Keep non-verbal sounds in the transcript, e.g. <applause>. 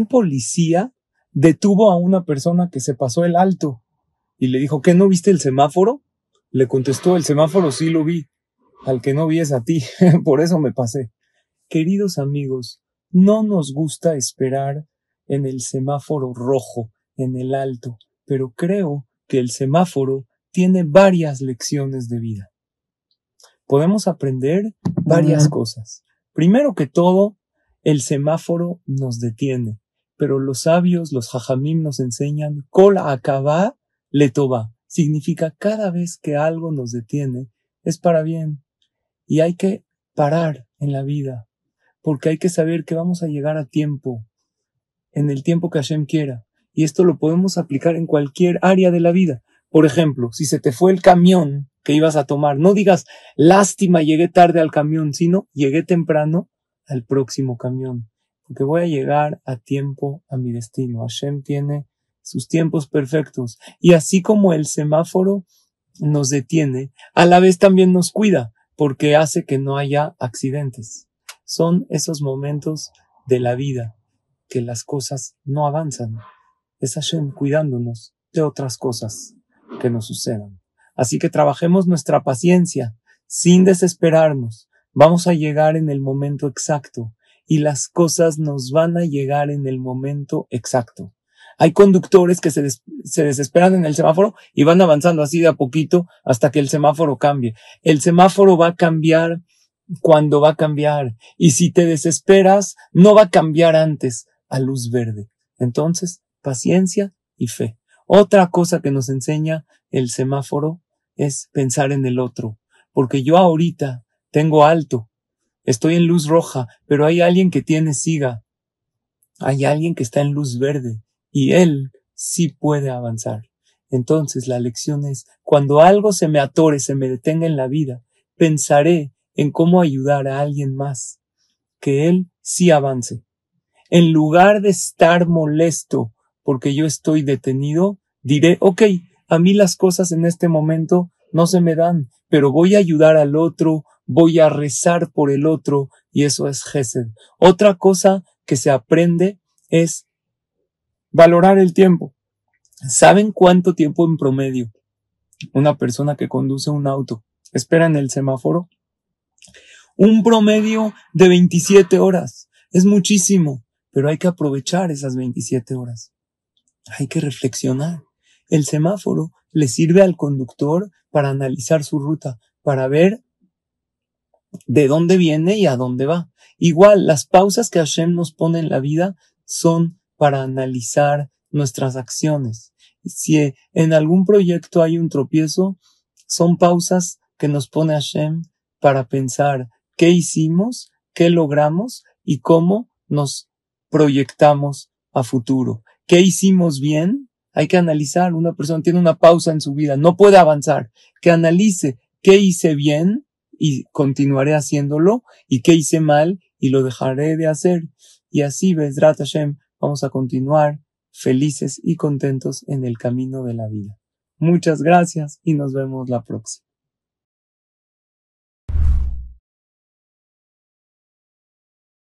Un policía detuvo a una persona que se pasó el alto y le dijo, ¿qué no viste el semáforo? Le contestó, el semáforo sí lo vi. Al que no vi es a ti, <laughs> por eso me pasé. Queridos amigos, no nos gusta esperar en el semáforo rojo, en el alto, pero creo que el semáforo tiene varias lecciones de vida. Podemos aprender varias cosas. Primero que todo, el semáforo nos detiene, pero los sabios, los jajamim nos enseñan, kol akaba letoba. Significa cada vez que algo nos detiene, es para bien. Y hay que parar en la vida, porque hay que saber que vamos a llegar a tiempo, en el tiempo que Hashem quiera. Y esto lo podemos aplicar en cualquier área de la vida. Por ejemplo, si se te fue el camión que ibas a tomar, no digas lástima, llegué tarde al camión, sino llegué temprano al próximo camión, porque voy a llegar a tiempo a mi destino. Hashem tiene sus tiempos perfectos. Y así como el semáforo nos detiene, a la vez también nos cuida, porque hace que no haya accidentes. Son esos momentos de la vida que las cosas no avanzan. Es Hashem cuidándonos de otras cosas que nos sucedan. Así que trabajemos nuestra paciencia sin desesperarnos. Vamos a llegar en el momento exacto y las cosas nos van a llegar en el momento exacto. Hay conductores que se, se, desesperan en el semáforo y van avanzando así de a poquito hasta que el semáforo cambie. El semáforo va a cambiar cuando va a cambiar. Y si te desesperas, no va a cambiar antes a luz verde. Entonces, paciencia y fe. Otra cosa que nos enseña el semáforo es pensar en el otro, porque yo ahorita tengo alto, estoy en luz roja, pero hay alguien que tiene siga, hay alguien que está en luz verde y él sí puede avanzar. Entonces la lección es, cuando algo se me atore, se me detenga en la vida, pensaré en cómo ayudar a alguien más, que él sí avance. En lugar de estar molesto porque yo estoy detenido, diré, ok, a mí las cosas en este momento no se me dan, pero voy a ayudar al otro, voy a rezar por el otro, y eso es Gesed. Otra cosa que se aprende es valorar el tiempo. ¿Saben cuánto tiempo en promedio una persona que conduce un auto espera en el semáforo? Un promedio de 27 horas. Es muchísimo, pero hay que aprovechar esas 27 horas hay que reflexionar. El semáforo le sirve al conductor para analizar su ruta, para ver de dónde viene y a dónde va. Igual, las pausas que Hashem nos pone en la vida son para analizar nuestras acciones. Si en algún proyecto hay un tropiezo, son pausas que nos pone Hashem para pensar qué hicimos, qué logramos y cómo nos proyectamos a futuro. ¿Qué hicimos bien? Hay que analizar. Una persona tiene una pausa en su vida, no puede avanzar. Que analice qué hice bien y continuaré haciéndolo y qué hice mal y lo dejaré de hacer. Y así, Bezrat Hashem, vamos a continuar felices y contentos en el camino de la vida. Muchas gracias y nos vemos la próxima.